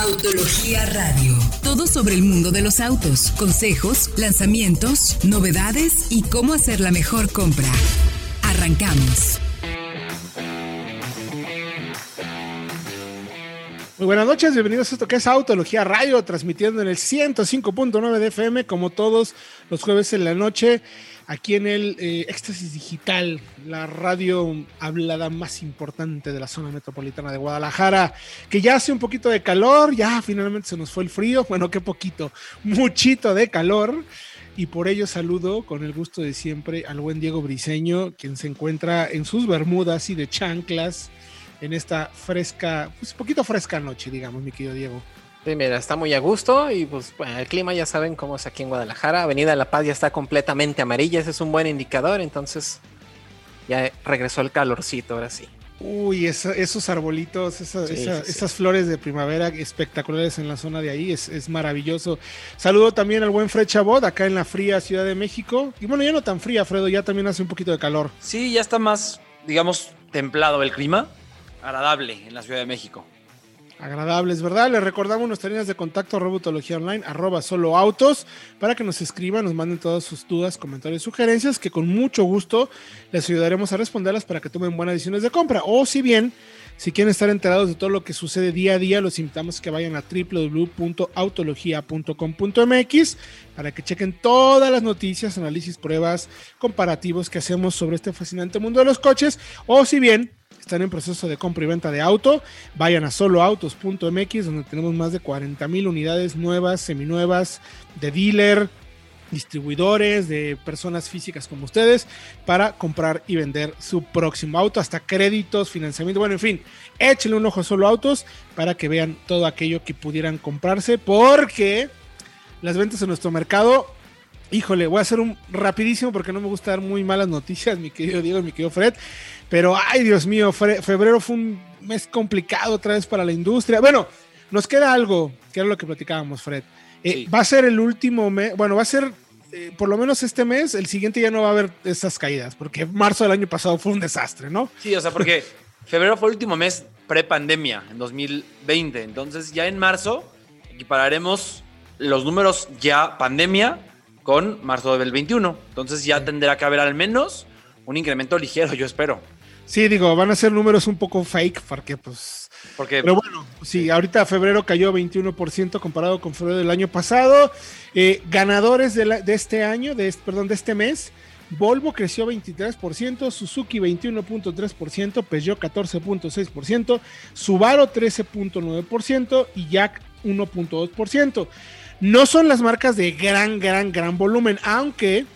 Autología Radio. Todo sobre el mundo de los autos, consejos, lanzamientos, novedades y cómo hacer la mejor compra. Arrancamos. Muy buenas noches, bienvenidos a esto que es Autología Radio, transmitiendo en el 105.9 de FM, como todos los jueves en la noche, aquí en el eh, Éxtasis Digital, la radio hablada más importante de la zona metropolitana de Guadalajara, que ya hace un poquito de calor, ya finalmente se nos fue el frío, bueno, qué poquito, muchito de calor. Y por ello saludo con el gusto de siempre al buen Diego Briseño, quien se encuentra en sus bermudas y de chanclas en esta fresca, pues poquito fresca noche, digamos, mi querido Diego. Sí, mira, está muy a gusto y pues bueno, el clima ya saben cómo es aquí en Guadalajara. Avenida La Paz ya está completamente amarilla, ese es un buen indicador, entonces ya regresó el calorcito, ahora sí. Uy, esos arbolitos, esas flores de primavera espectaculares en la zona de ahí, es, maravilloso. Saludo también al buen Fred Chabot, acá en la fría Ciudad de México. Y bueno, ya no tan fría, Fredo, ya también hace un poquito de calor. Sí, ya está más, digamos, templado el clima agradable en la Ciudad de México. Agradables, ¿verdad? Les recordamos nuestras líneas de contacto Robotología Online, arroba solo autos, para que nos escriban, nos manden todas sus dudas, comentarios, sugerencias, que con mucho gusto les ayudaremos a responderlas para que tomen buenas decisiones de compra. O si bien, si quieren estar enterados de todo lo que sucede día a día, los invitamos a que vayan a www.autologia.com.mx para que chequen todas las noticias, análisis, pruebas, comparativos que hacemos sobre este fascinante mundo de los coches. O si bien están en proceso de compra y venta de auto, vayan a soloautos.mx donde tenemos más de 40 mil unidades nuevas, seminuevas, de dealer, distribuidores, de personas físicas como ustedes, para comprar y vender su próximo auto, hasta créditos, financiamiento, bueno, en fin, échenle un ojo a Solo Autos para que vean todo aquello que pudieran comprarse, porque las ventas en nuestro mercado, híjole, voy a hacer un rapidísimo porque no me gusta dar muy malas noticias, mi querido Diego, mi querido Fred. Pero, ay, Dios mío, febrero fue un mes complicado otra vez para la industria. Bueno, nos queda algo, que era lo que platicábamos, Fred. Eh, va a ser el último mes, bueno, va a ser eh, por lo menos este mes, el siguiente ya no va a haber esas caídas, porque marzo del año pasado fue un desastre, ¿no? Sí, o sea, porque febrero fue el último mes pre-pandemia, en 2020. Entonces, ya en marzo equipararemos los números ya pandemia con marzo del 21. Entonces, ya tendrá que haber al menos un incremento ligero, yo espero. Sí, digo, van a ser números un poco fake, porque pues... Porque, pero bueno, sí, ahorita febrero cayó 21% comparado con febrero del año pasado. Eh, ganadores de, este año, de perdón, de este mes, Volvo creció 23%, Suzuki 21.3%, Peugeot 14.6%, Subaru 13.9% y Jack 1.2%. No son las marcas de gran, gran, gran volumen, aunque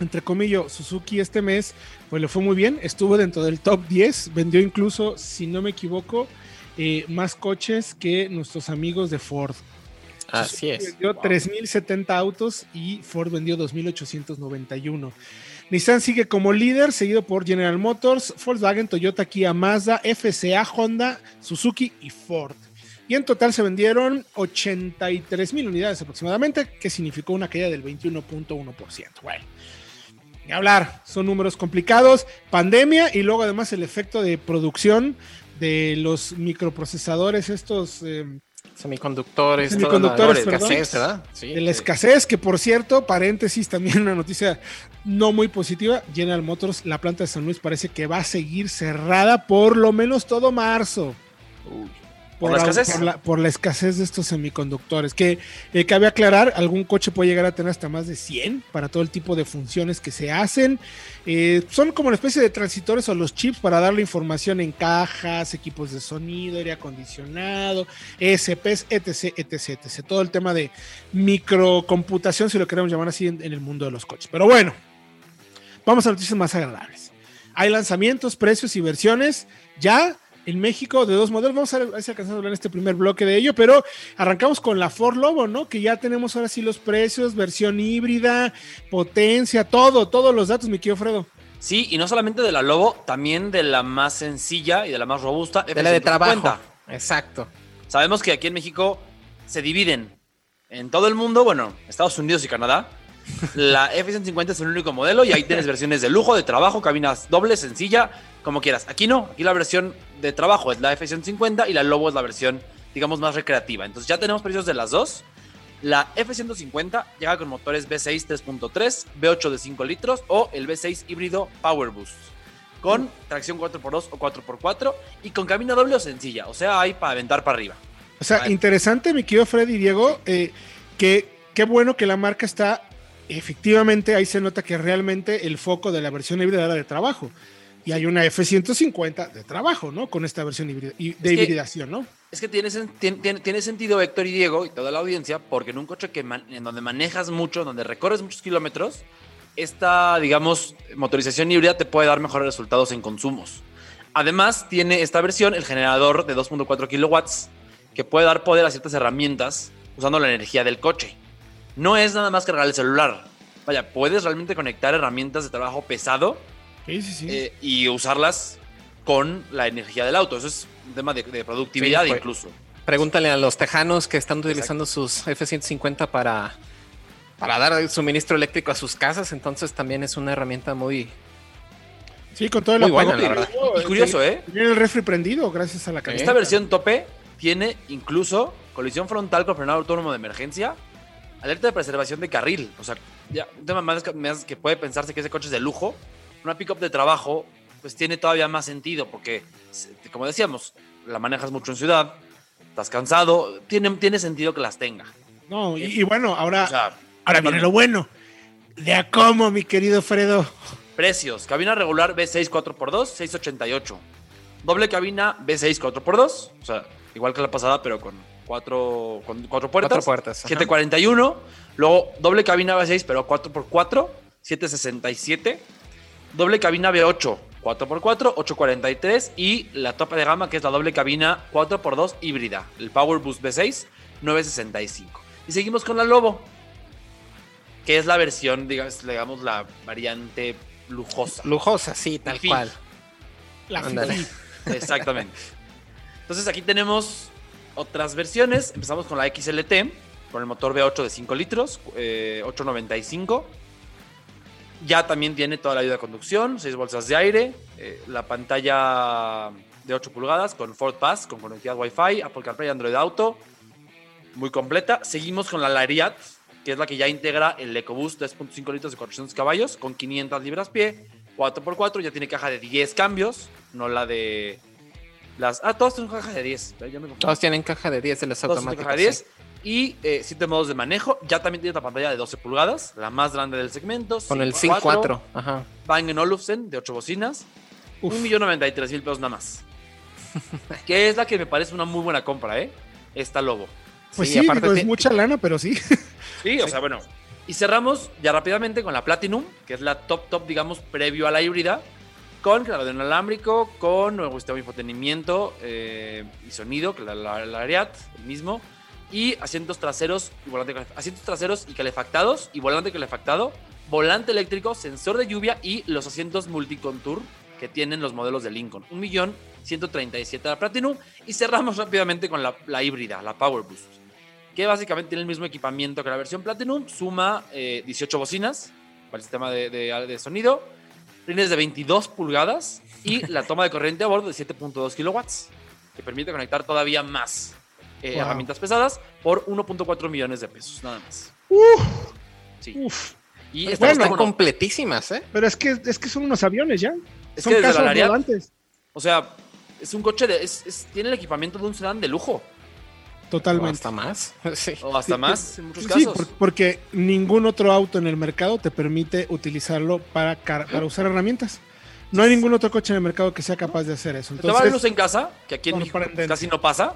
entre comillas, Suzuki este mes, pues le fue muy bien, estuvo dentro del top 10, vendió incluso, si no me equivoco, eh, más coches que nuestros amigos de Ford. Así es. Vendió 3.070 autos y Ford vendió 2.891. Nissan sigue como líder, seguido por General Motors, Volkswagen, Toyota, Kia, Mazda, FCA, Honda, Suzuki y Ford. Y en total se vendieron 83 mil unidades aproximadamente, que significó una caída del 21.1%. Bueno, hablar, son números complicados, pandemia y luego además el efecto de producción de los microprocesadores, estos... Eh, semiconductores, semiconductores la escasez, ¿verdad? Sí, de la escasez, que por cierto, paréntesis, también una noticia no muy positiva, General Motors, la planta de San Luis parece que va a seguir cerrada por lo menos todo marzo. Uy. ¿Por, la escasez? Por la, escasez de estos semiconductores. Que eh, cabe aclarar, algún coche puede llegar a tener hasta más de 100 para todo el tipo de funciones que se hacen. Eh, son como una especie de transitores o los chips para darle información en cajas, equipos de sonido, aire acondicionado, ESPs, etc, etc, etc. Todo el tema de microcomputación, si lo queremos llamar así, en el mundo de los coches. Pero bueno, vamos a noticias más agradables. Hay lanzamientos, precios y versiones ya en México de dos modelos. Vamos a ver si alcanzamos a hablar en este primer bloque de ello, pero arrancamos con la Ford Lobo, ¿no? Que ya tenemos ahora sí los precios, versión híbrida, potencia, todo, todos los datos, mi querido Fredo. Sí, y no solamente de la Lobo, también de la más sencilla y de la más robusta. De la de trabajo. Exacto. Sabemos que aquí en México se dividen en todo el mundo, bueno, Estados Unidos y Canadá. La F-150 es el único modelo y ahí tienes versiones de lujo, de trabajo, cabinas dobles, sencilla, como quieras. Aquí no, aquí la versión de trabajo es la F-150 y la Lobo es la versión digamos, más recreativa. Entonces ya tenemos precios de las dos. La F-150 llega con motores V6 3.3, V8 de 5 litros o el V6 híbrido Power Boost. Con tracción 4x2 o 4x4 y con cabina doble o sencilla. O sea, hay para aventar para arriba. O sea, interesante, mi querido Freddy y Diego, eh, que qué bueno que la marca está, efectivamente, ahí se nota que realmente el foco de la versión híbrida era de trabajo. Y hay una F-150 de trabajo, ¿no? Con esta versión híbrida, de que- hibridación, ¿no? Es que tiene, tiene, tiene- tiene sentido Héctor y Diego y toda la audiencia, porque en un coche que man- en donde manejas mucho, donde recorres muchos kilómetros, esta, digamos, motorización híbrida te puede dar mejores resultados en consumos. Además, tiene esta versión el generador de 2.4 kilowatts, que puede dar poder a ciertas herramientas usando la energía del coche. No es nada más cargar el celular. Vaya, puedes realmente conectar herramientas de trabajo pesado Sí, sí, sí. eh, y usarlas con la energía del auto. Eso es un tema de, de productividad Sí, fue- incluso. Pregúntale a los tejanos que están utilizando sus F-150 para, para dar suministro eléctrico a sus casas. Entonces también es una herramienta muy... sí, con todo el muy buena, apagón la que verdad. hubo, Y curioso, ¿eh? Tiene el refri prendido gracias a la camioneta. Esta versión tope tiene incluso colisión frontal con frenado autónomo de emergencia, alerta de preservación de carril. O sea, ya, un tema más que, puede pensarse que ese coche es de lujo. Una pickup de trabajo, pues tiene todavía más sentido, porque, como decíamos, la manejas mucho en ciudad, estás cansado, tiene, tiene sentido que las tenga. No, y, y bueno, ahora, O sea, ahora viene lo bueno. De a cómo, mi querido Fredo. Precios. Cabina regular B6 4x2, 688. Doble cabina B6 4x2. O sea, igual que la pasada, pero con cuatro, con cuatro puertas. Cuatro puertas, ajá. 741. Luego doble cabina B6, pero 4x4, 767. Doble cabina B8, 4x4, 843. Y la tope de gama, que es la doble cabina 4x2 híbrida. El Power Boost B6, 965. Y seguimos con la Lobo, que es la versión, digamos, digamos la variante lujosa. Lujosa, sí, tal fin. cual. La. Exactamente. Entonces aquí tenemos otras versiones. Empezamos con la XLT, con el motor V8 de 5 litros, eh, 895. Ya también tiene toda la ayuda de conducción, 6 bolsas de aire, eh, la pantalla de 8 pulgadas con Ford Pass, con conectividad Wi-Fi, Apple CarPlay, Android Auto, muy completa. Seguimos con la Lariat, que es la que ya integra el EcoBoost 3.5 litros de 400 caballos con 500 libras pie, 4x4, ya tiene caja de 10 cambios, no la de las... Ah, todas tienen caja de 10. ¿eh? Ya me confundí. Todos tienen caja de 10 de las Todas tienen automáticas. caja de 10. Y 7 modos de manejo. Ya también tiene la pantalla de 12 pulgadas, la más grande del segmento. sí. Con el 5.4, 5.4. Ajá. Bang Olufsen de 8 bocinas. Uf. 1.093.000 pesos nada más. que es la que me parece una muy buena compra, ¿eh? Esta Lobo. Pues Sí, sí, aparte digo, es mucha lana, pero sí. Sí, o sea, bueno. Y cerramos ya rápidamente con la Platinum, que es la top top, digamos, previo a la híbrida, con cargador inalámbrico, con nuevo sistema de infotenimiento eh, y sonido, la, la, la Ariat, el mismo, y asientos traseros y volante asientos traseros y calefactados y volante calefactado, volante eléctrico, sensor de lluvia y los asientos multicontour que tienen los modelos de Lincoln. Un millón 137 la Platinum y cerramos rápidamente con la, híbrida, la Power Boost que básicamente tiene el mismo equipamiento que la versión Platinum, suma eh, 18 bocinas para el sistema de sonido, rines de 22 pulgadas y la toma de corriente a bordo de 7.2 kilowatts, que permite conectar todavía más eh, Wow. herramientas pesadas por 1.4 millones de pesos, nada más. Sí. Uf. Y Están, esta Bueno, están completísimas, ¿eh? Pero es que, es que son unos aviones ya. Es son que desde la Lariat, o sea, es un coche de. es- es- tiene el equipamiento de un sedán de lujo, O Totalmente. hasta más. Sí. o hasta Sí, más en muchos Sí, casos. por- porque ningún otro auto en el mercado te permite utilizarlo para, car- para usar herramientas. No hay ningún otro coche en el mercado que sea capaz de hacer eso. Te va a luz Entonces, en casa, que aquí en México casi no pasa.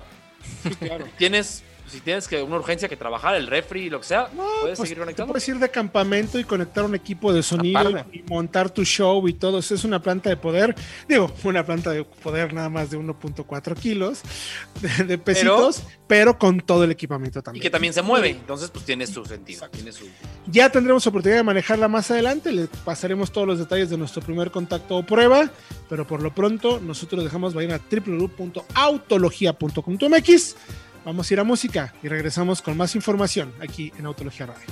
sí, claro. tienes, si tienes que una urgencia que trabajar, el refri, lo que sea, No, puedes pues, seguir conectando. puedes ir de campamento y conectar un equipo de sonido y montar tu show y todo. Eso es una planta de poder. Digo, una planta de poder nada más de 1.4 kilos de, de pesitos, pero, con todo el equipamiento Y también. que también se mueve, entonces pues tiene su sentido. Tiene su... Ya tendremos oportunidad de manejarla más adelante. Le pasaremos todos los detalles de nuestro primer contacto o prueba. Pero por lo pronto, nosotros dejamos vayan a www.autologia.com.mx. Vamos a ir a música y regresamos con más información aquí en Autología Radio.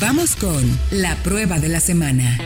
Vamos con la prueba de la semana.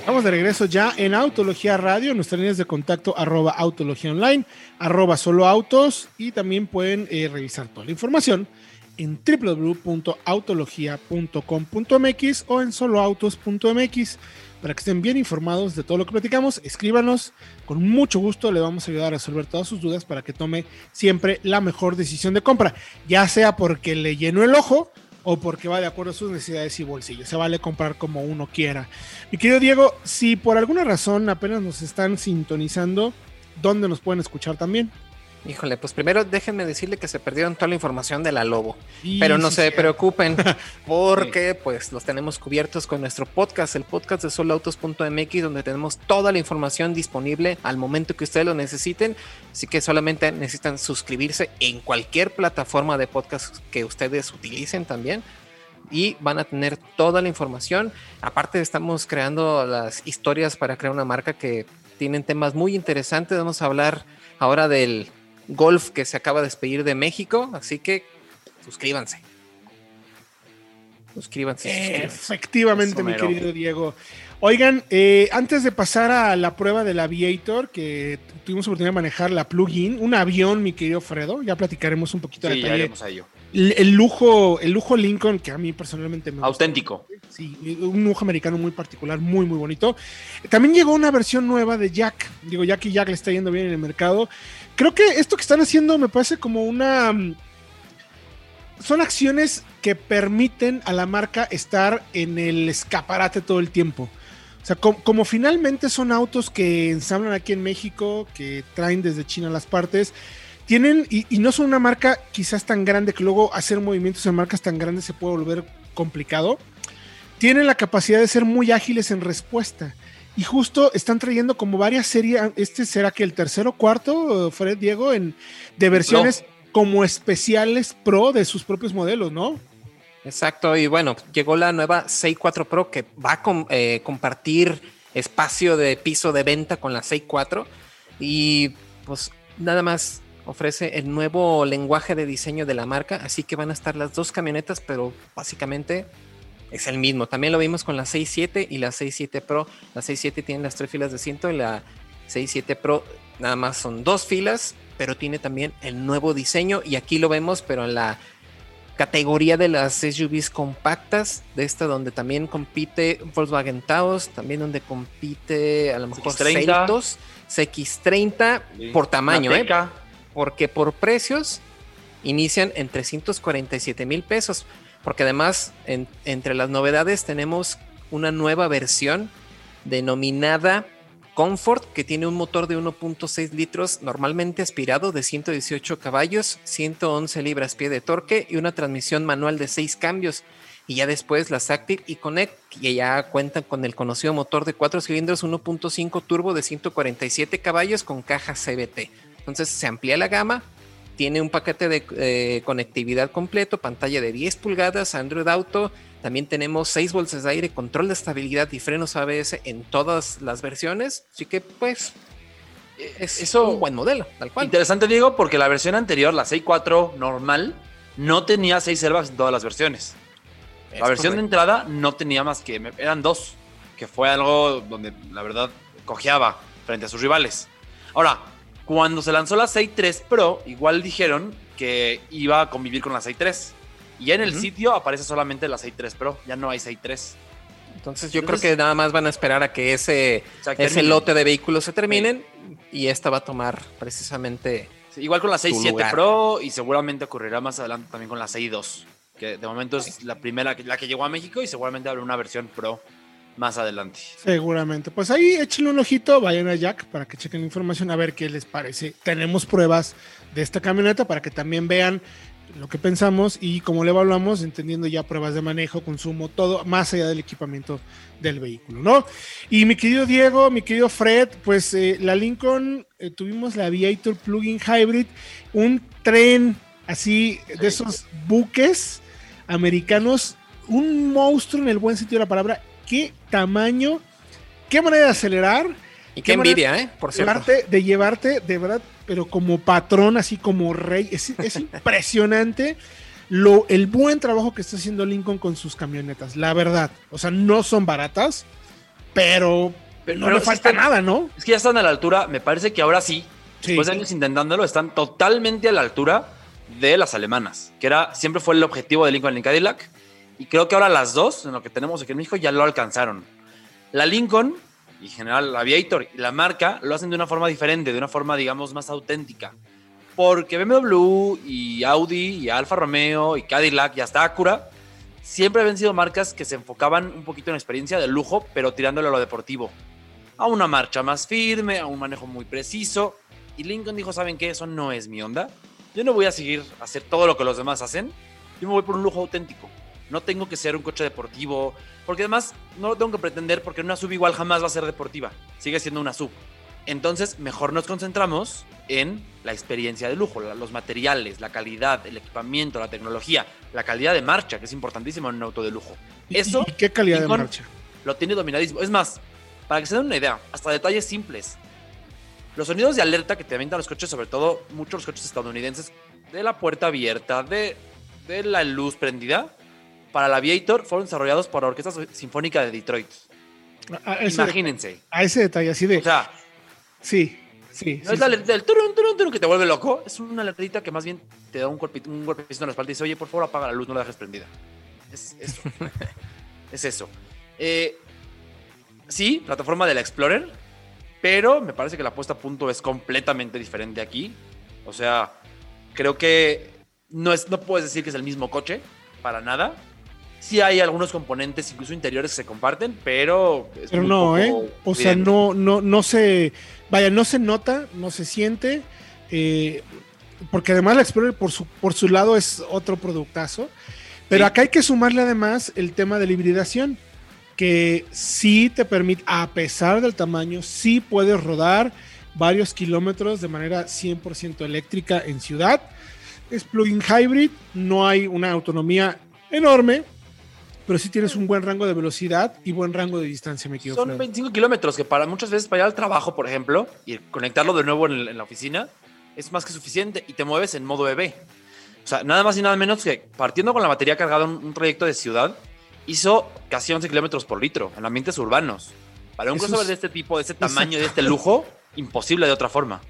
Vamos estamos de regreso ya en Autología Radio, nuestras líneas de contacto arroba Autología Online, arroba Solo Autos y también pueden eh, revisar toda la información en www.autologia.com.mx o en soloautos.mx para que estén bien informados de todo lo que platicamos. Escríbanos, con mucho gusto le vamos a ayudar a resolver todas sus dudas para que tome siempre la mejor decisión de compra, ya sea porque le llenó el ojo o porque va de acuerdo a sus necesidades y bolsillos. Se vale comprar como uno quiera. Mi querido Diego, si por alguna razón apenas nos están sintonizando, ¿dónde nos pueden escuchar también? Híjole, pues primero déjenme decirle que se perdieron toda la información de la Lobo. Pero no sí, se sí. preocupen, porque pues los tenemos cubiertos con nuestro podcast, el podcast de soloautos.mx, donde tenemos toda la información disponible al momento que ustedes lo necesiten. Así que solamente necesitan suscribirse en cualquier plataforma de podcast que ustedes utilicen también. Y van a tener toda la información. Aparte, estamos creando las historias para crear una marca que tienen temas muy interesantes. Vamos a hablar ahora del golf que se acaba de despedir de México. Así que suscríbanse. Suscríbanse. suscríbanse. Efectivamente, mi querido Diego. Oigan, eh, antes de pasar a la prueba del Aviator, que tuvimos oportunidad de manejar la plugin, un avión, mi querido Fredo, ya platicaremos un poquito de Sí, ya detalle. iremos a ello. El, el lujo, el lujo Lincoln, que a mí personalmente me gusta. Auténtico. Sí, un lujo americano muy particular, muy, muy bonito. También llegó una versión nueva de Jack. Digo, Jack y Jack le está yendo bien en el mercado. Creo que esto que están haciendo me parece como una. mm, Son acciones que permiten a la marca estar en el escaparate todo el tiempo. O sea, com- como, finalmente son autos que ensamblan aquí en México, que traen desde China las partes, tienen, y, y no son una marca quizás tan grande que luego hacer movimientos en marcas tan grandes se puede volver complicado tienen la capacidad de ser muy ágiles en respuesta. Y justo están trayendo como varias series, este será que el tercero o cuarto, Fred Diego, en, de versiones como especiales pro de sus propios modelos, ¿no? Exacto, y bueno, llegó la nueva 64 Pro que va a com- eh, compartir espacio de piso de venta con la 64 y pues nada más ofrece el nuevo lenguaje de diseño de la marca, así que van a estar las dos camionetas, pero básicamente es el mismo. También lo vimos con la 67 y la 67 Pro. La 67 tiene las tres filas de asiento y la 67 Pro nada más son dos filas, pero tiene también el nuevo diseño y aquí lo vemos, pero en la categoría de las SUVs compactas, de esta donde también compite Volkswagen Taos, también donde compite a lo mejor CX-30. Celtos, CX30 por tamaño, ¿eh? Porque por precios inician en 347 mil pesos, porque además en- entre las novedades tenemos una nueva versión denominada Comfort, que tiene un motor de 1.6 litros normalmente aspirado de 118 caballos, 111 libras-pie de torque y una transmisión manual de 6 cambios. Y ya después las Active y Connect, que ya cuentan con el conocido motor de 4 cilindros 1.5 turbo de 147 caballos con caja CBT. Entonces se amplía la gama, tiene un paquete de eh, conectividad completo, pantalla de 10 pulgadas, Android Auto, también tenemos 6 bolsas de aire, control de estabilidad y frenos ABS en todas las versiones, así que pues es Eso- un buen modelo, tal cual. Interesante, Diego, porque la versión anterior, la 6.4 normal, no tenía 6 airbags en todas las versiones. Es La versión de entrada no tenía más que. Eran dos. Que fue algo donde la verdad cojeaba frente a sus rivales. Ahora, cuando se lanzó la 6.3 Pro, igual dijeron que iba a convivir con la 6.3. Y ya en el sitio aparece solamente la 6.3 Pro. Ya no hay 6.3. Entonces yo Entonces- creo que nada más van a esperar a que ese, ese lote de vehículos se terminen y esta va a tomar precisamente... Sí, igual con la 6.7 lugar. Pro y seguramente ocurrirá más adelante también con la 6.2. Que de momento es la primera, que- la que llegó a México y seguramente habrá una versión Pro más adelante. Seguramente. Pues ahí échenle un ojito, vayan a Jack para que chequen la información a ver qué les parece. Tenemos pruebas de esta camioneta para que también vean lo que pensamos y como le hablamos, entendiendo ya pruebas de manejo, consumo, todo, más allá del equipamiento del vehículo, ¿no? Y mi querido Diego, mi querido Fred, pues eh, la Lincoln, eh, tuvimos la Aviator Plug-in Hybrid, un tren así de esos buques americanos, un monstruo en el buen sentido de la palabra, qué tamaño, qué manera de acelerar, Y Qué envidia, ¿eh? Por cierto. llevarte, de llevarte, de verdad, pero como patrón, así como rey. Es, es impresionante lo, el buen trabajo que está haciendo Lincoln con sus camionetas, la verdad. O sea, no son baratas, pero Pero no pero le falta están- nada, ¿no? Es que ya están a la altura, me parece que ahora sí, Sí. después de años intentándolo, están totalmente a la altura de las alemanas, que era siempre fue el objetivo de Lincoln y Cadillac. Y creo que ahora las dos, en lo que tenemos aquí en México, ya lo alcanzaron. La Lincoln y en general Aviator y la marca lo hacen de una forma diferente, de una forma, digamos, más auténtica. Porque BMW y Audi y Alfa Romeo y Cadillac y hasta Acura siempre habían sido marcas que se enfocaban un poquito en experiencia de lujo, pero tirándole a lo deportivo. A una marcha más firme, a un manejo muy preciso. Y Lincoln dijo, ¿saben qué? Eso no es mi onda. Yo no voy a seguir a hacer todo lo que los demás hacen. Yo me voy por un lujo auténtico. No tengo que ser un coche deportivo, porque además no lo tengo que pretender porque una sub igual jamás va a ser deportiva. Sigue siendo una sub. Entonces, mejor nos concentramos en la experiencia de lujo, los materiales, la calidad, el equipamiento, la tecnología, la calidad de marcha, que es importantísimo en un auto de lujo. ¿Y- Eso ¿Y qué calidad de marcha? lo tiene dominadísimo. Es más, para que se den una idea, hasta detalles simples. Los sonidos de alerta que te avientan los coches, sobre todo muchos los coches estadounidenses, de la puerta abierta, de, de la luz prendida, para la Aviator fueron desarrollados por la Orquesta Sinfónica de Detroit. A, Imagínense. a ese detalle así de. O sea, sí, sí. no sí, es la sí. del turun, turun, turun que te vuelve loco. Es una alertita que más bien te da un, golpito, un golpecito en la espalda y dice, oye, por favor apaga la luz, no la dejes prendida. Es eso. es eso. Eh, sí, plataforma de la Explorer, pero me parece que la puesta a punto es completamente diferente aquí. O sea, creo que no, es, no puedes decir que es el mismo coche, para nada. Sí hay algunos componentes, incluso interiores, que se comparten, pero... Pero no, ¿eh? O sea, no, no, no se. Vaya, no se nota, no se siente. eh, porque además la Explorer por su, por su lado es otro productazo. Pero Sí. acá hay que sumarle además el tema de la hibridación. Que sí te permite, a pesar del tamaño, sí puedes rodar varios kilómetros de manera 100% eléctrica en ciudad. Es plug-in hybrid, no hay una autonomía enorme, pero sí tienes un buen rango de velocidad y buen rango de distancia, me quedo Son 25 kilómetros que para muchas veces para ir al trabajo, por ejemplo, y conectarlo de nuevo en, el- en la oficina, es más que suficiente y te mueves en modo EV. O sea, nada más y nada menos que partiendo con la batería cargada en un trayecto de ciudad, hizo casi 11 kilómetros por litro en ambientes urbanos. Para un crossover es- de este tipo, de este tamaño, de este lujo, imposible de otra forma.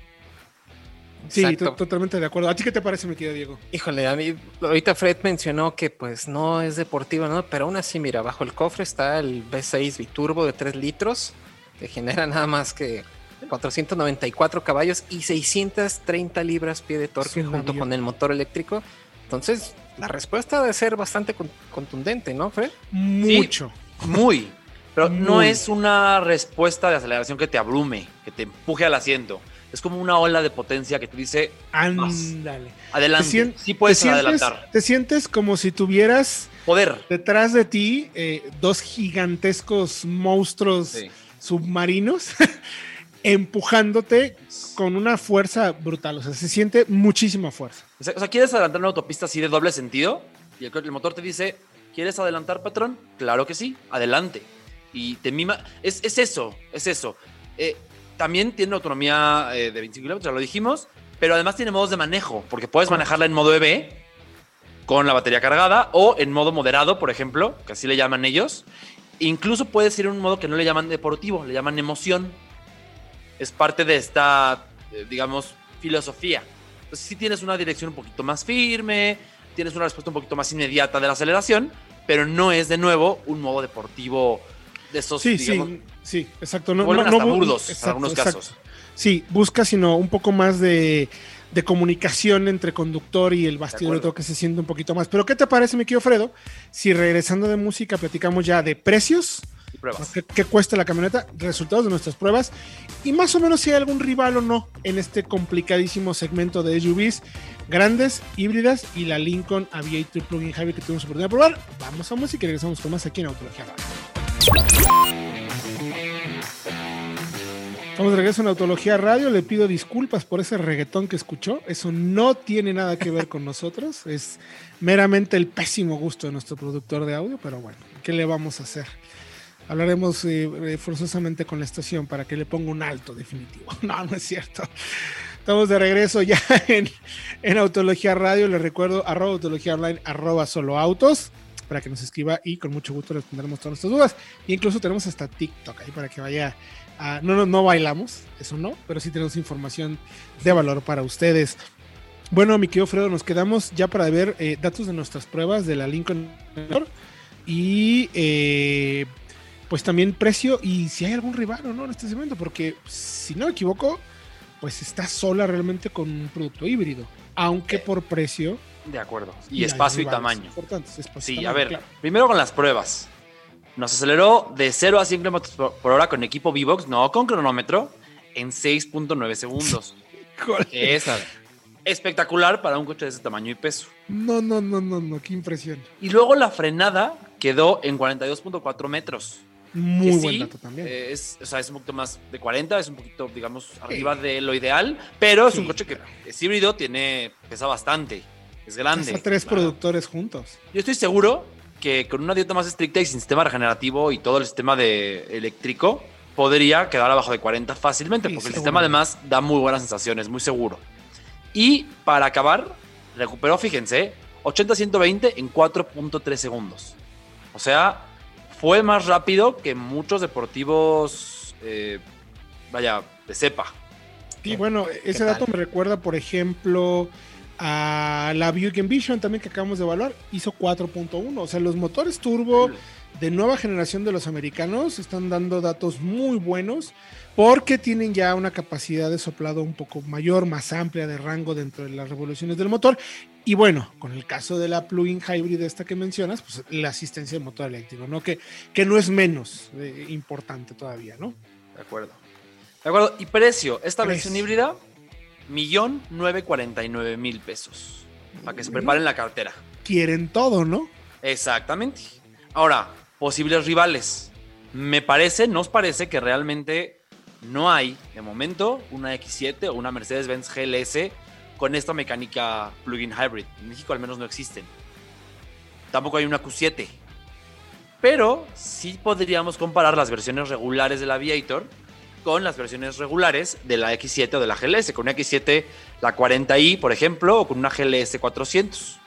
Sí, totalmente de acuerdo. ¿A ti qué te parece, mi querido Diego? Híjole, a mí, ahorita Fred mencionó que pues no es deportivo, ¿no? Pero aún así, mira, bajo el cofre está el V6 biturbo de 3 litros, que genera nada más que 494 caballos y 630 libras pie de torque junto con el motor eléctrico. Entonces, la respuesta debe ser bastante con- contundente, ¿no, Fred? Mucho. Muy. Pero no es una respuesta de aceleración que te abrume, que te empuje al asiento. Es como una ola de potencia que te dice, Ándale. adelante, sien- sí puedes te sientes, adelantar. te sientes como si tuvieras Poder. detrás de ti eh, dos gigantescos monstruos Sí. submarinos empujándote con una fuerza brutal. O sea, se siente muchísima fuerza. O sea, ¿quieres adelantar una autopista así de doble sentido? Y el, el motor te dice, ¿quieres adelantar, patrón? Claro que sí, adelante. Y te mima. Es, es eso, es eso. Eh, también tiene autonomía eh, de 25 kilómetros, ya lo dijimos, pero además tiene modos de manejo, porque puedes manejarla en modo EV con la batería cargada o en modo moderado, por ejemplo, que así le llaman ellos. Incluso puedes ir en un modo que no le llaman deportivo, le llaman emoción. Es parte de esta, eh, digamos, filosofía. Entonces sí tienes una dirección un poquito más firme, tienes una respuesta un poquito más inmediata de la aceleración, pero no es de nuevo un modo deportivo de esos, Sí, digamos, sí, sí, exacto. No, no- hasta burdos en algunos exacto. casos. Sí, busca sino un poco más de, de comunicación entre conductor y el bastidor, todo que se siente un poquito más. Pero ¿qué te parece, mi querido Fredo? Si regresando de música platicamos ya de precios, Y pruebas. ¿qué, qué cuesta la camioneta, resultados de nuestras pruebas y más o menos si hay algún rival o no en este complicadísimo segmento de SUVs grandes, híbridas y la Lincoln Aviator Plug-in Hybrid que tuvimos oportunidad de probar. Vamos a música y regresamos con más aquí en Autología Radio. Estamos de regreso en Autología Radio. Le pido disculpas por ese reggaetón que escuchó. Eso no tiene nada que ver con nosotros. Es meramente el pésimo gusto de nuestro productor de audio, pero bueno, ¿qué le vamos a hacer? Hablaremos eh, eh, forzosamente con la estación para que le ponga un alto definitivo. No, no es cierto. Estamos de regreso ya en, en Autología Radio. Les recuerdo arroba Autología Online, arroba solo autos. Para que nos escriba y con mucho gusto responderemos todas nuestras dudas. E incluso tenemos hasta TikTok ahí para que vaya a... No, no, no bailamos, eso no, pero sí tenemos información de valor para ustedes. Bueno, mi querido Fredo, nos quedamos ya para ver eh, datos de nuestras pruebas de la Lincoln y eh, pues también precio y si hay algún rival o no en este segmento, porque si no me equivoco, pues está sola realmente con un producto híbrido, aunque por precio. De acuerdo. Y, espacio y tamaño. Importantes, espacio sí, y a ver, claro. primero con las pruebas. Nos aceleró de 0 a 100 km por hora con equipo V-Box, no con cronómetro, en 6.9 segundos. Híjole. que es espectacular para un coche de ese tamaño y peso. No, no, no, no, no, qué impresión. Y luego la frenada quedó en 42.4 metros. Muy buen sí, dato también. eh, es, o sea, es un poquito más de 40, es un poquito, digamos, arriba de lo ideal, pero es un coche que es híbrido, tiene, pesa bastante, es grande. Hasta tres Claro. productores juntos. Yo estoy seguro que con una dieta más estricta y sin sistema regenerativo y todo el sistema de eléctrico, podría quedar abajo de 40 fácilmente, Sí, porque el sistema además da muy buenas sensaciones, muy seguro. Y para acabar, recuperó, fíjense, 80-120 en 4.3 segundos. O sea, fue más rápido que muchos deportivos, eh, vaya, de cepa. Y bueno, ese dato me recuerda, por ejemplo, a la Buick Envision también que acabamos de evaluar, hizo 4.1. O sea, los motores turbo de nueva generación de los americanos están dando datos muy buenos porque tienen ya una capacidad de soplado un poco mayor, más amplia de rango dentro de las revoluciones del motor. Y bueno, con el caso de la plug-in hybrid esta que mencionas, pues la asistencia de motor eléctrico, ¿no? Que, que no es menos eh, importante todavía, ¿no? De acuerdo. De acuerdo. Y precio, esta Precio. versión híbrida, millón nueve cuarenta y nueve mil pesos. Para que se preparen la cartera. Quieren todo, ¿no? Exactamente. Ahora, posibles rivales. Me parece, nos parece que realmente no hay, de momento, una X7 o una Mercedes-Benz GLS con esta mecánica plug-in hybrid. En México al menos no existen. Tampoco hay una Q7. Pero sí podríamos comparar las versiones regulares del Aviator con las versiones regulares de la X7 o de la GLS. Con una X7, la 40i, por ejemplo, o con una GLS 400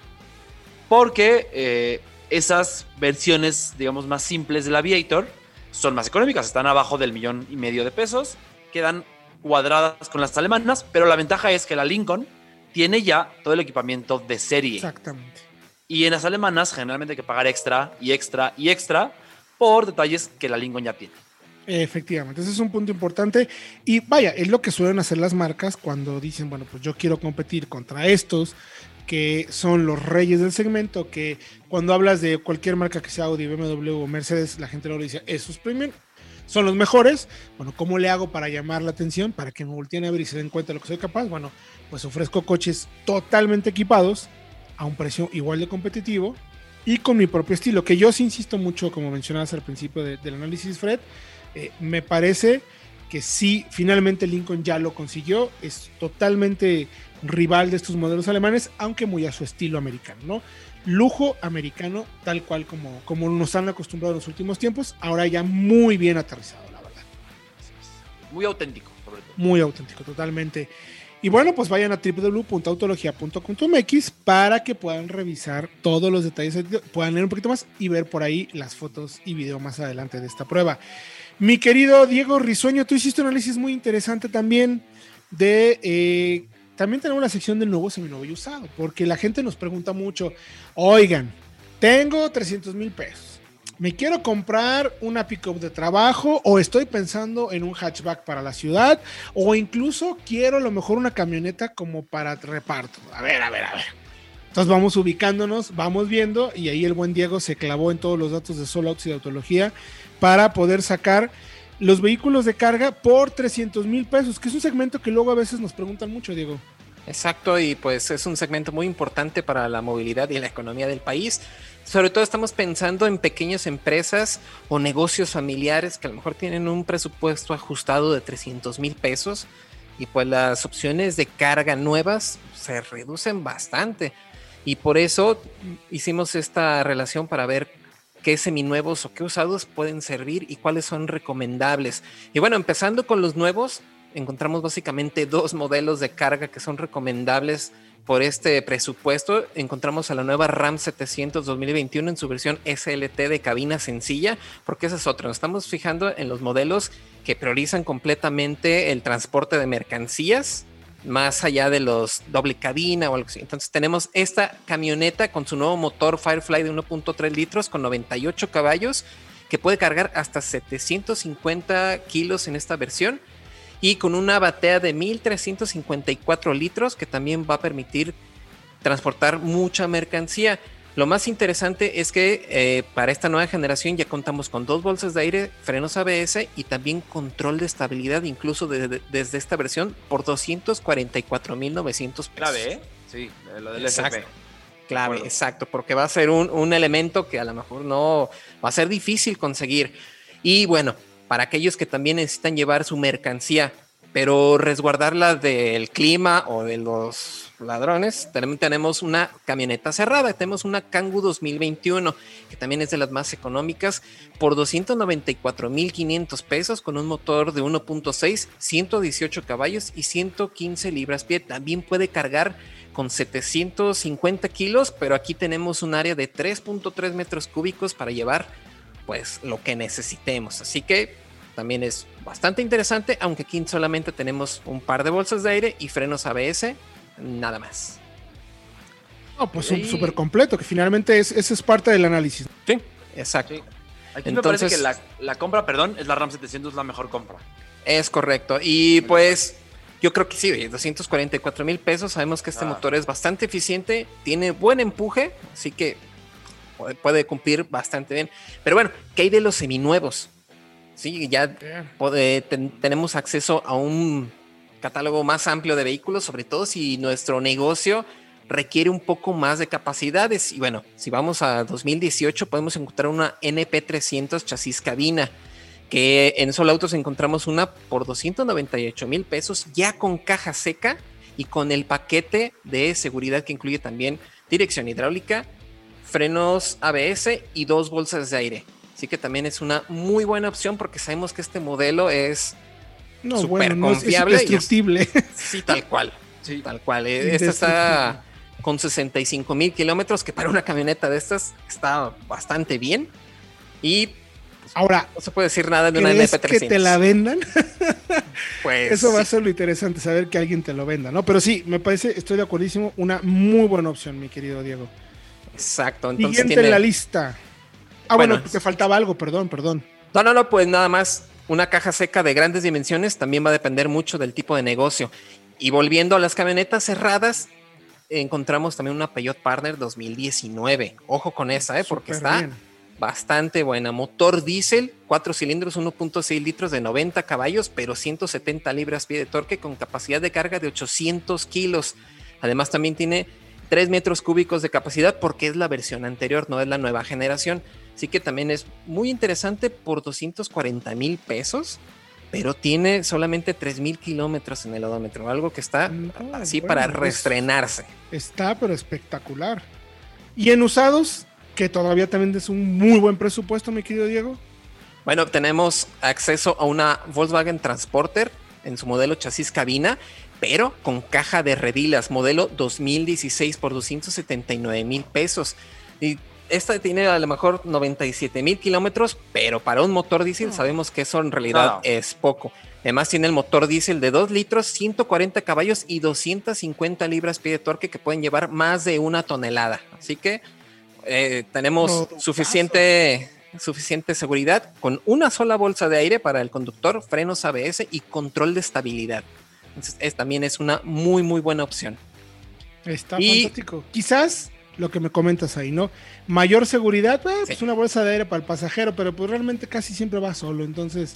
porque eh, esas versiones, digamos, más simples del Aviator son más económicas, están abajo del millón y medio de pesos, quedan cuadradas con las alemanas, pero la ventaja es que la Lincoln tiene ya todo el equipamiento de serie. Exactamente. Y en las alemanas generalmente hay que pagar extra y extra y extra por detalles que la Lincoln ya tiene. Efectivamente, ese es un punto importante. Y vaya, es lo que suelen hacer las marcas cuando dicen, bueno, pues yo quiero competir contra estos que son los reyes del segmento, que cuando hablas de cualquier marca que sea Audi, BMW o Mercedes, la gente luego dice, esos premium son los mejores. Bueno, ¿cómo le hago para llamar la atención? Para que me volteen a ver y se den cuenta de lo que soy capaz. Bueno, pues ofrezco coches totalmente equipados a un precio igual de competitivo y con mi propio estilo, que yo sí insisto mucho, como mencionabas al principio de- del análisis, Fred, eh, me parece que sí, finalmente Lincoln ya lo consiguió, es totalmente rival de estos modelos alemanes, aunque muy a su estilo americano, ¿no? Lujo americano, tal cual como, como nos han acostumbrado en los últimos tiempos, ahora ya muy bien aterrizado, la verdad. Muy auténtico, sobre todo. Muy auténtico, totalmente. Y bueno, pues vayan a www.autologia.com.mx para que puedan revisar todos los detalles, puedan leer un poquito más y ver por ahí las fotos y video más adelante de esta prueba. Mi querido Diego Risueño, tú hiciste un análisis muy interesante también de... eh, también tenemos la sección del nuevo, seminuevo y usado, porque la gente nos pregunta mucho, oigan, tengo 300 mil pesos, me quiero comprar una pickup de trabajo o estoy pensando en un hatchback para la ciudad o incluso quiero a lo mejor una camioneta como para reparto. A ver, a ver, a ver. Entonces vamos ubicándonos, vamos viendo y ahí el buen Diego se clavó en todos los datos de Solo Autos y de Autología para poder sacar los vehículos de carga por 300 mil pesos, que es un segmento que luego a veces nos preguntan mucho, Diego. Exacto, y pues es un segmento muy importante para la movilidad y la economía del país. Sobre todo estamos pensando en pequeñas empresas o negocios familiares que a lo mejor tienen un presupuesto ajustado de 300 mil pesos y pues las opciones de carga nuevas se reducen bastante. Y por eso hicimos esta relación para ver qué seminuevos o qué usados pueden servir y cuáles son recomendables. Y bueno, empezando con los nuevos, encontramos básicamente dos modelos de carga que son recomendables por este presupuesto, encontramos a la nueva RAM 700 2021 en su versión SLT de cabina sencilla, porque esa es otra. Nos estamos fijando en los modelos que priorizan completamente el transporte de mercancías, más allá de los doble cabina o algo así. Entonces tenemos esta camioneta con su nuevo motor Firefly de 1.3 litros con 98 caballos que puede cargar hasta 750 kilos en esta versión y con una batea de 1354 litros que también va a permitir transportar mucha mercancía. Lo más interesante es que eh, para esta nueva generación ya contamos con dos bolsas de aire, frenos ABS y también control de estabilidad, incluso desde esta versión, por 244.900 pesos. Clave, ¿eh? Sí, lo del exacto. Clave, exacto, porque va a ser un, un elemento que a lo mejor no va a ser difícil conseguir. Y bueno, para aquellos que también necesitan llevar su mercancía, pero resguardarla del clima o de los ladrones, también tenemos una camioneta cerrada, tenemos una Kangoo 2021, que también es de las más económicas, por 294.500 pesos, con un motor de 1.6, 118 caballos y 115 libras pie. También puede cargar con 750 kilos, pero aquí tenemos un área de 3.3 metros cúbicos para llevar pues lo que necesitemos. Así que también es bastante interesante, aunque aquí solamente tenemos un par de bolsas de aire y frenos ABS, nada más. No, pues súper completo, que finalmente es, ese es parte del análisis. Sí, exacto. Aquí me parece que la, compra, perdón, es la RAM 700 la mejor compra. Es correcto. Y pues yo creo que sí, 244 mil pesos. Sabemos que este ah. motor es bastante eficiente, tiene buen empuje, así que puede cumplir bastante bien. Pero bueno, ¿qué hay de los seminuevos? Sí, ya tenemos acceso a un catálogo más amplio de vehículos, sobre todo si nuestro negocio requiere un poco más de capacidades. Y bueno, si vamos a 2018 podemos encontrar una NP300 chasis cabina, que en Solo Autos encontramos una por 298 mil pesos, ya con caja seca y con el paquete de seguridad que incluye también dirección hidráulica, frenos ABS y dos bolsas de aire. Así que también es una muy buena opción porque sabemos que este modelo es no, súper confiable. Es sí, tal cual. Tal cual. Esta está con 65 mil kilómetros, que para una camioneta de estas está bastante bien. Y Ahora, no se puede decir nada de una NP300. que te la vendan? pues eso va a ser lo interesante, saber que alguien te lo venda, ¿no? Pero sí, me parece, estoy de acuerdísimo, una muy buena opción, mi querido Diego. Exacto. Entonces Siguiente en la lista. Ah, bueno, te faltaba algo, perdón, perdón. No, no, no, pues nada más. Una caja seca de grandes dimensiones también va a depender mucho del tipo de negocio. Y volviendo a las camionetas cerradas, encontramos también una Peugeot Partner 2019. Ojo con esa, ¿eh? porque está bastante buena. Motor diésel, cuatro cilindros, 1.6 litros de 90 caballos, pero 170 libras pie de torque con capacidad de carga de 800 kilos. Además también tiene 3 metros cúbicos de capacidad porque es la versión anterior, no es la nueva generación. Así que también es muy interesante por 240 mil pesos, pero tiene solamente 3 mil kilómetros en el odómetro, algo que está así para pues, reestrenarse. está, pero espectacular. Y en usados, que todavía también es un muy buen presupuesto, mi querido Diego. Bueno, tenemos acceso a una Volkswagen Transporter en su modelo chasis cabina, pero con caja de redilas, modelo 2016 por 279 mil pesos. Y esta tiene a lo mejor 97 mil kilómetros, pero para un motor diésel ah. sabemos que eso en realidad es poco. Además tiene el motor diésel de 2 litros, 140 caballos y 250 libras pie de torque que pueden llevar más de una tonelada. Así que eh, tenemos suficiente, suficiente seguridad con una sola bolsa de aire para el conductor, frenos ABS y control de estabilidad. Entonces también es una muy muy buena opción. Está fantástico. Quizás lo que me comentas ahí, ¿no? Mayor seguridad, pues, pues una bolsa de aire para el pasajero, pero pues realmente casi siempre va solo, entonces...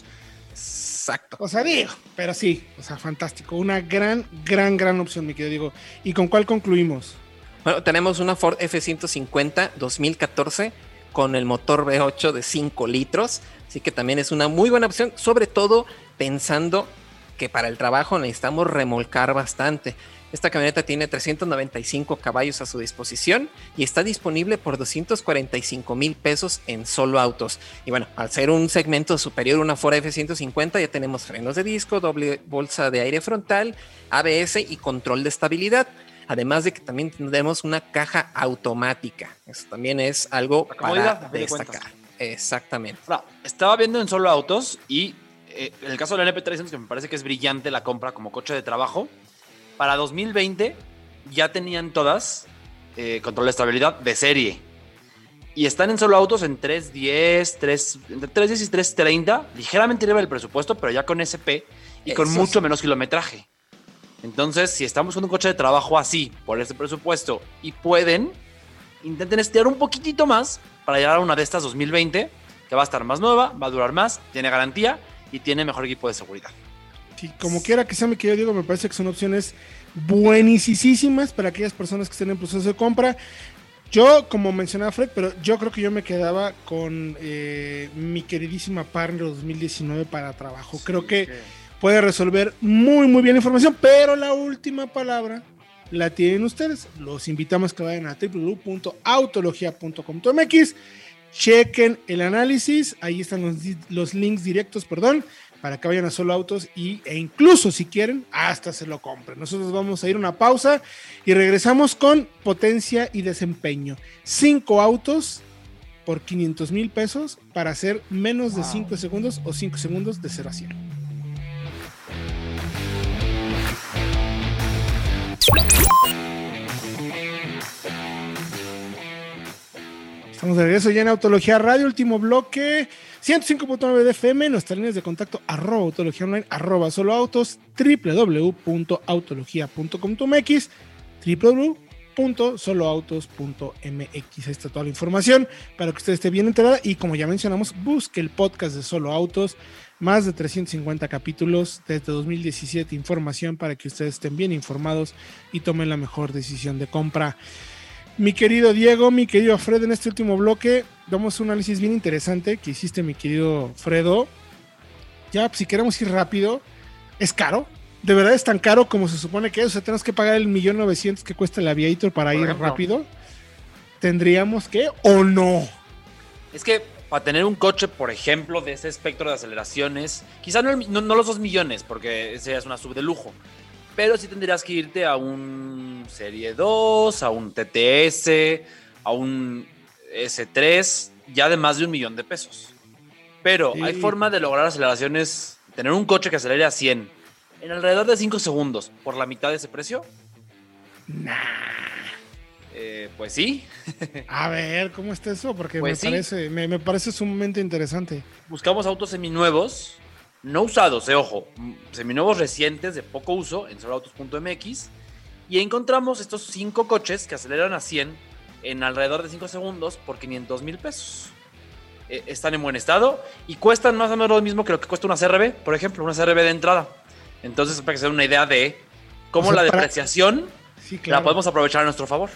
Exacto. O sea, digo, pero sí, o sea, fantástico. Una gran, gran, gran opción, mi querido digo. ¿Y con cuál concluimos? Bueno, tenemos una Ford F-150 2014 con el motor V8 de 5 litros, así que también es una muy buena opción, sobre todo pensando que para el trabajo necesitamos remolcar bastante. Esta camioneta tiene 395 caballos a su disposición y está disponible por 245 mil pesos en solo autos. Y bueno, al ser un segmento superior a una Ford F-150 ya tenemos frenos de disco, doble bolsa de aire frontal, ABS y control de estabilidad. Además de que también tendremos una caja automática. Eso también es algo para de destacar. Exactamente. Ahora, estaba viendo en solo autos y eh, en el caso del NP300, que me parece que es brillante la compra como coche de trabajo, para 2020 ya tenían todas eh, control de estabilidad de serie. Y están en solo autos en 310, 3, entre 310 y 330, ligeramente arriba del presupuesto, pero ya con SP y con mucho sí. menos kilometraje. Entonces, si estamos con un coche de trabajo así, por ese presupuesto, y pueden, intenten estirar un poquitito más para llegar a una de estas 2020, que va a estar más nueva, va a durar más, tiene garantía y tiene mejor equipo de seguridad. Sí, como quiera que sea, mi querido Diego, me parece que son opciones buenísimas para aquellas personas que estén en proceso de compra. Yo, como mencionaba Fred, pero yo creo que yo me quedaba con eh, mi queridísima Partner 2019 para trabajo. Creo que puede resolver muy, muy bien la información, pero la última palabra la tienen ustedes. Los invitamos a que vayan a www.autologia.com.mx, chequen el análisis, ahí están los, los links directos, perdón, para que vayan a solo autos y, e incluso si quieren, hasta se lo compren. Nosotros vamos a ir a una pausa y regresamos con potencia y desempeño. Cinco autos por 500 mil pesos para hacer menos de 5 segundos o 5 segundos de 0 a 100. Estamos de regreso ya en Autología Radio, último bloque, 105.9 de FM, nuestras líneas de contacto, arroba autología online, arroba solo autos, www.autologia.com.mx, www.soloautos.mx. Ahí está toda la información para que usted esté bien enterada y como ya mencionamos, busque el podcast de Solo Autos, más de 350 capítulos desde 2017, información para que ustedes estén bien informados y tomen la mejor decisión de compra. Mi querido Diego, mi querido Fred, en este último bloque damos un análisis bien interesante que hiciste, mi querido Fredo. Ya, si queremos ir rápido, es caro. De verdad es tan caro como se supone que es. O sea, tenemos que pagar el millón novecientos que cuesta el Aviator para Por ir ejemplo. rápido. ¿Tendríamos que o no? Es que para tener un coche, por ejemplo, de ese espectro de aceleraciones, quizá no, el- no- no los 2 millones, porque ese ya es una sub de lujo, pero sí tendrías que irte a un Serie 2, a un TTS, a un S3, ya de más de un millón de pesos. Pero Sí. hay forma de lograr aceleraciones, tener un coche que acelere a 100 en alrededor de 5 segundos por la mitad de ese precio. Eh, pues sí, A ver, ¿cómo está eso? Porque Pues me, sí. parece, me, me parece sumamente interesante. buscamos autos seminuevos, no usados, eh, ojo, seminuevos recientes de poco uso en soloautos.mx y encontramos estos cinco coches que aceleran a 100 en alrededor de 5 segundos por 500 mil pesos. Eh, están en buen estado y cuestan más o menos lo mismo que lo que cuesta una CRB, por ejemplo, una CRB de entrada. Entonces, para que se den una idea de cómo O sea, la para- depreciación Sí, la podemos aprovechar a nuestro favor.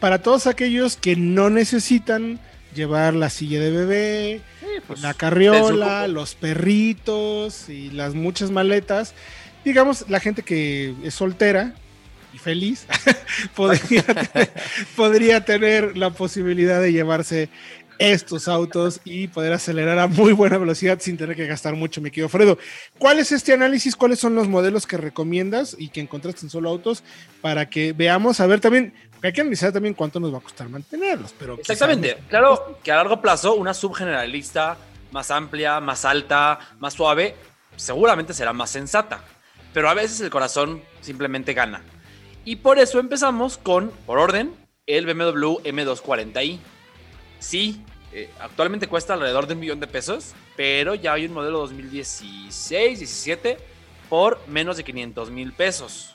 Para todos aquellos que no necesitan llevar la silla de bebé, pues, la carriola, los perritos y las muchas maletas. Digamos, la gente que es soltera y feliz podría, tener, podría tener la posibilidad de llevarse estos autos y poder acelerar a muy buena velocidad sin tener que gastar mucho, mi querido Fredo. ¿Cuál es este análisis? ¿Cuáles son los modelos que recomiendas y que encontraste en solo autos para que veamos, a ver también, porque hay que analizar también cuánto nos va a costar mantenerlos, pero Exactamente. nos- Claro que a largo plazo una subgeneralista más amplia, más alta, más suave, seguramente será más sensata. Pero a veces el corazón simplemente gana. Y por eso empezamos con, por orden, el BMW M240i. Sí, eh, actualmente cuesta alrededor de un millón de pesos, pero ya hay un modelo 2016, 17 por menos de 500 mil pesos.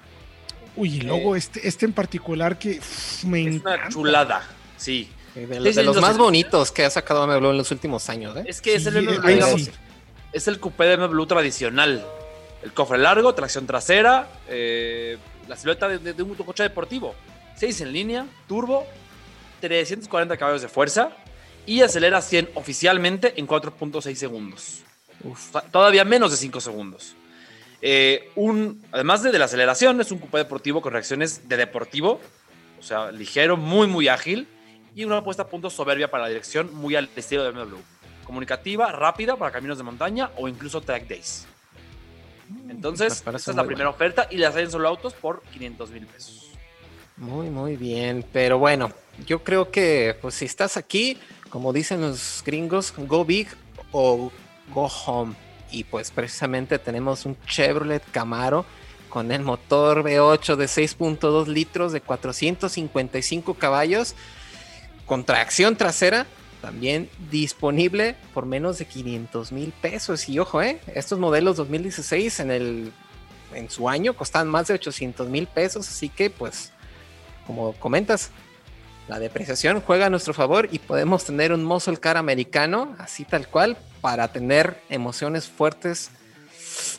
Uy, y luego este, este en particular que uf, me Es encanta. una chulada, sí. De, de los más bonitos que ha sacado BMW en los últimos años. ¿eh? Es que es Sí, el BMW, ahí digamos, sí. es el coupé de BMW tradicional. El cofre largo, tracción trasera, eh, la silueta de, de- de un coche deportivo. 6 en línea, turbo, 340 caballos de fuerza y acelera 100 oficialmente en 4.6 segundos. O sea, todavía menos de 5 segundos. Eh, un, además de, de la aceleración, es un coupé deportivo con reacciones de deportivo, o sea, ligero, muy, muy ágil y una puesta a punto soberbia para la dirección, muy al estilo de BMW. Comunicativa, rápida para caminos de montaña o incluso track days. Entonces, Me parece esta es la primera oferta y las hay en solo autos por 500 mil pesos. Muy, muy bien. Pero bueno, yo creo que pues si estás aquí, como dicen los gringos, go big o go home. Y pues precisamente tenemos un Chevrolet Camaro con el motor V8 de 6.2 litros de 455 caballos con tracción trasera también disponible por menos de 500 mil pesos. Y ojo, eh, estos modelos 2016 en, el, en su año costaban más de 800 mil pesos. Así que, pues, como comentas, la depreciación juega a nuestro favor y podemos tener un muscle car americano, así tal cual, para tener emociones fuertes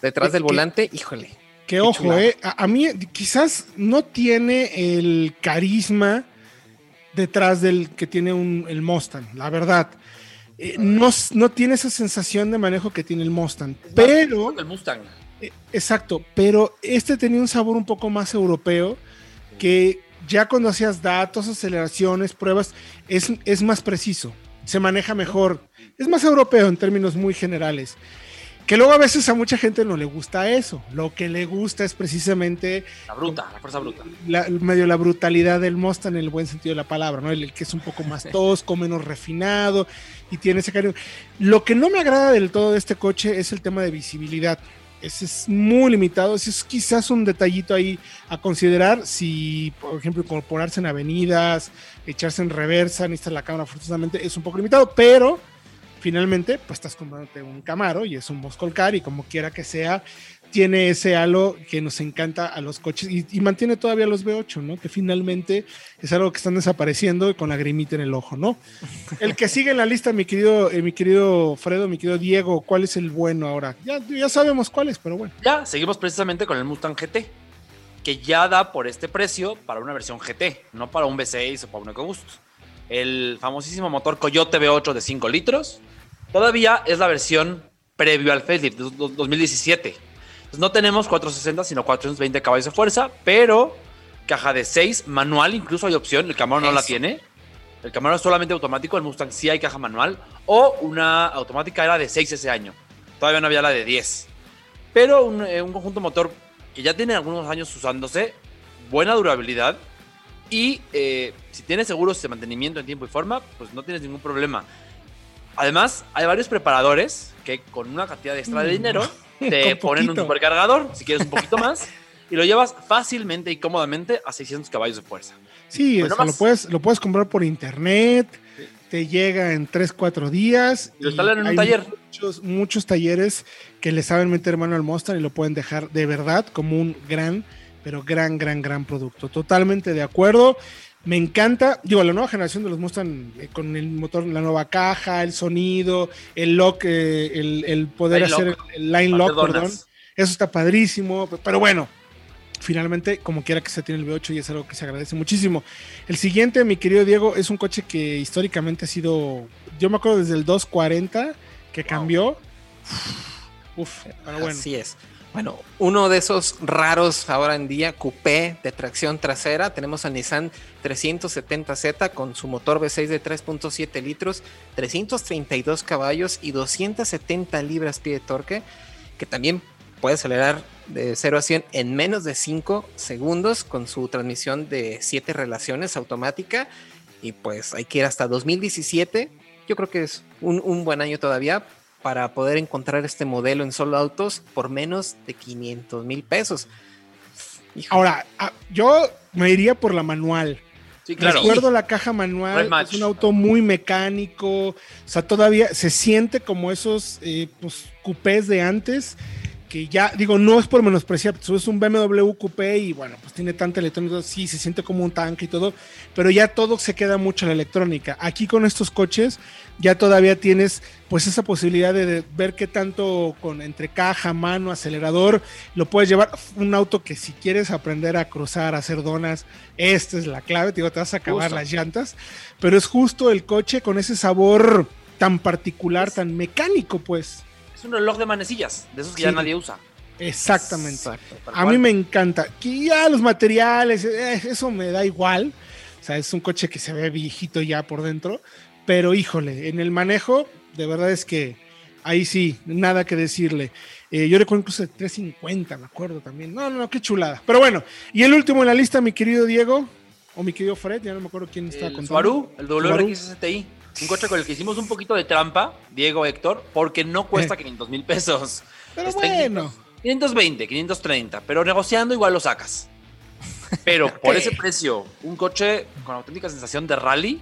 detrás del volante. Híjole. Que ojo, eh, a, a mí quizás no tiene el carisma detrás del que tiene un, el Mustang, la verdad. Eh, no, no, tiene esa sensación de manejo que tiene el Mustang, pero... El Mustang. Eh, exacto, pero este tenía un sabor un poco más europeo que ya cuando hacías datos, aceleraciones, pruebas, es, es más preciso, se maneja mejor, es más europeo en términos muy generales. Que luego a veces a mucha gente no le gusta eso. Lo que le gusta es precisamente. La bruta, la fuerza bruta. La, medio la brutalidad del Mustang en el buen sentido de la palabra, ¿no? El, el que es un poco más tosco, menos refinado y tiene ese cariño. Lo que no me agrada del todo de este coche es el tema de visibilidad. Ese es muy limitado. Ese es quizás un detallito ahí a considerar. Si, por ejemplo, incorporarse en avenidas, echarse en reversa, necesitas la cámara forzosamente, es un poco limitado, pero finalmente, pues estás comprándote un Camaro y es un Muscle Car y como quiera que sea, tiene ese halo que nos encanta a los coches y, y, mantiene todavía los V8, ¿no? Que finalmente es algo que están desapareciendo con la grimita en el ojo, ¿no? El que sigue en la lista, mi querido, eh, mi querido Fredo, mi querido Diego, ¿cuál es el bueno ahora? Ya, ya sabemos cuál es, pero bueno. Ya, seguimos precisamente con el Mustang GT, que ya da por este precio para una versión GT, no para un V6 o para un EcoBoost. El famosísimo motor Coyote V8 de 5 litros, Todavía es la versión previo al facelift de 2017. Entonces no tenemos 460, sino 420 caballos de fuerza, pero caja de 6, manual, incluso hay opción. El Camaro no Eso. la tiene. El Camaro es solamente automático, el Mustang sí hay caja manual. O una automática era de 6 ese año. Todavía no había la de 10. Pero un, eh, un conjunto motor que ya tiene algunos años usándose, buena durabilidad. Y eh, si tienes seguros de mantenimiento en tiempo y forma, pues no tienes ningún problema. Además, hay varios preparadores que con una cantidad extra de dinero te ponen un supercargador, si quieres un poquito más, y lo llevas fácilmente y cómodamente a 600 caballos de fuerza. Sí, bueno, lo, puedes, lo puedes comprar por internet, sí. te llega en 3, 4 días. Lo instalan en un taller. Muchos, muchos talleres que le saben meter mano al Mustang y lo pueden dejar de verdad como un gran, pero gran, gran, gran producto. Totalmente de acuerdo. Me encanta, digo, la nueva generación de los Mustang eh, con el motor, la nueva caja, el sonido, el lock, eh, el, el, poder line hacer lock. el, el, line lock, perdón. Eso está padrísimo, pero bueno, finalmente, como quiera que se tiene el V8 y es algo que se agradece muchísimo. El siguiente, mi querido Diego, es un coche que históricamente ha sido, yo me acuerdo desde el 240 que cambió. Wow. Uf, pero bueno. Así es. Bueno, uno de esos raros ahora en día, coupé de tracción trasera, tenemos al Nissan 370Z con su motor V6 de 3.7 litros, 332 caballos y 270 libras pie de torque, que también puede acelerar de 0 a 100 en menos de 5 segundos con su transmisión de 7 relaciones automática. Y pues hay que ir hasta 2017. Yo creo que es un buen año todavía para poder encontrar este modelo en solo autos por menos de 500 mil pesos. Hijo. Ahora, ah, yo me iría por la manual. Sí, claro. Recuerdo la caja manual, es un auto muy mecánico, o sea, todavía se siente como esos eh, pues, coupés de antes, que ya, digo, no es por menospreciar, es un BMW coupé y bueno, pues tiene tanta electrónica, sí, se siente como un tanque y todo, pero ya todo se queda mucho en la electrónica. Aquí con estos coches ya todavía tienes pues esa posibilidad de, de, ver qué tanto con entre caja, mano, acelerador, lo puedes llevar. Un auto que si quieres aprender a cruzar, a hacer donas, esta es la clave, te, digo, te vas a acabar justo. las llantas, pero es justo el coche con ese sabor tan particular, es, tan mecánico, pues. Es un reloj de manecillas, de esos que sí. ya nadie usa. Exactamente. Exacto, a mí me encanta. Que ya los materiales, eh, eso me da igual. O sea, es un coche que se ve viejito ya por dentro, pero híjole, en el manejo, de verdad es que ahí sí, nada que decirle. Eh, yo recuerdo incluso de 350, me acuerdo también. No, no, no, qué chulada. Pero bueno, y el último en la lista, mi querido Diego. o mi querido Fred, ya no me acuerdo quién El contando. Subaru, el WRX STI. Un coche con el que hicimos un poquito de trampa, Diego Héctor, porque no cuesta 500 mil pesos. Pero Está en bueno. 520, 530, pero negociando igual lo sacas. Pero por ese precio, un coche con auténtica sensación de rally,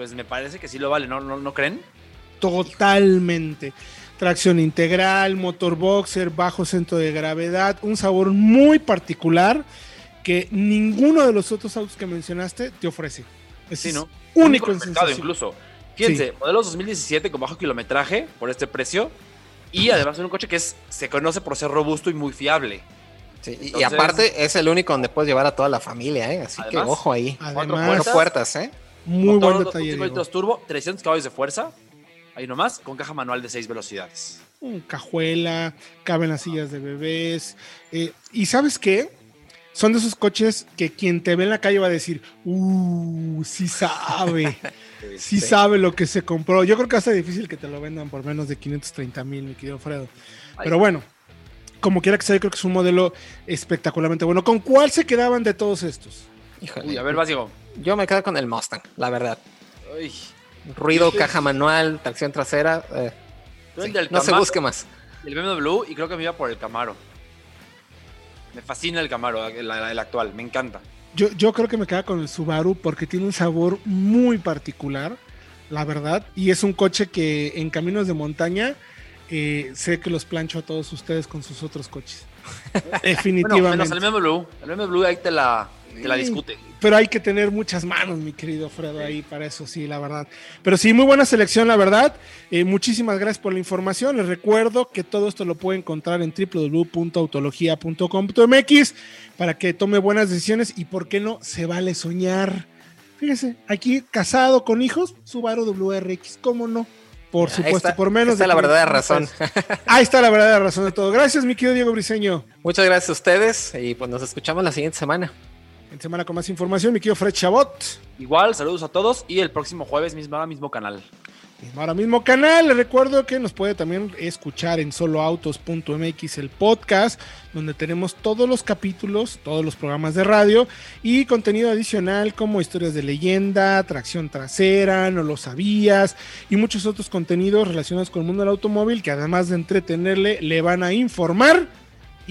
pues me parece que sí lo vale, ¿no, no, no creen? Totalmente. Tracción integral, motor boxer, bajo centro de gravedad, un sabor muy particular que ninguno de los otros autos que mencionaste te ofrece. Es Sí, ¿no? único en en mercado incluso. Fíjense, modelos 2017 con bajo kilometraje por este precio y además es un coche que es, se conoce por ser robusto y muy fiable. Sí, y- aparte es el único donde puedes llevar a toda la familia, ¿eh? Así Además, que ojo ahí. Además, Cuatro puertas. puertas, ¿eh? Muy Motor buen 2.5 detalle. Diego. litros turbo, 300 caballos de fuerza, ahí nomás, con caja manual de 6 velocidades. Un cajuela, caben las sillas de bebés. eh, y sabes qué? Son de esos coches que quien te ve en la calle va a decir, uh, sí sabe, sí sabe lo que se compró. Yo creo que va a ser difícil que te lo vendan por menos de 530 mil, mi querido Fredo. Pero bueno, como quiera que sea, yo creo que es un modelo espectacularmente bueno. ¿Con cuál se quedaban de todos estos? Híjole. Uy, a ver, vas, Diego. Yo me quedo con el Mustang, la verdad. Uy, Ruido, caja manual, tracción trasera. eh, sí, no se busque más. El BMW y creo que me iba por el Camaro. Me fascina el Camaro, el, el actual, me encanta. Yo, yo creo que me queda con el Subaru porque tiene un sabor muy particular, la verdad. Y es un coche que en caminos de montaña eh, sé que los plancho a todos ustedes con sus otros coches. Bueno, Definitivamente. menos el BMW. El BMW ahí te la, te la discute. Pero hay que tener muchas manos, mi querido Fredo, ahí para eso, sí, la verdad. Pero sí, muy buena selección, la verdad. Eh, muchísimas gracias por la información. Les recuerdo que todo esto lo puede encontrar en www.autologia.com.mx para que tome buenas decisiones y, ¿por qué no? Se vale soñar. Fíjese, aquí casado con hijos, Subaru WRX, ¿cómo no? Por Ahí supuesto, está- por menos está de la verdadera 500 razón. Ahí está la verdadera razón de todo. Gracias, mi querido Diego Briseño. Muchas gracias a ustedes y pues nos escuchamos la siguiente semana. En semana con más información, mi querido Fred Chabot. Igual, saludos a todos y el próximo jueves mismo, ahora mismo canal. Ahora mismo canal, les recuerdo que nos puede también escuchar en soloautos.mx el podcast, donde tenemos todos los capítulos, todos los programas de radio y contenido adicional como historias de leyenda, tracción trasera, no lo sabías y muchos otros contenidos relacionados con el mundo del automóvil que además de entretenerle, le van a informar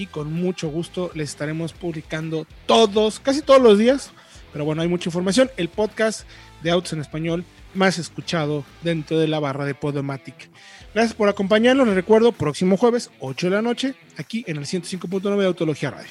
y con mucho gusto les estaremos publicando todos, casi todos los días, pero bueno, hay mucha información. El podcast de Autos en Español más escuchado dentro de la barra de Podomatic. Gracias por acompañarnos. Les recuerdo, próximo jueves, 8 de la noche, aquí en el 105.9 de Autología Radio.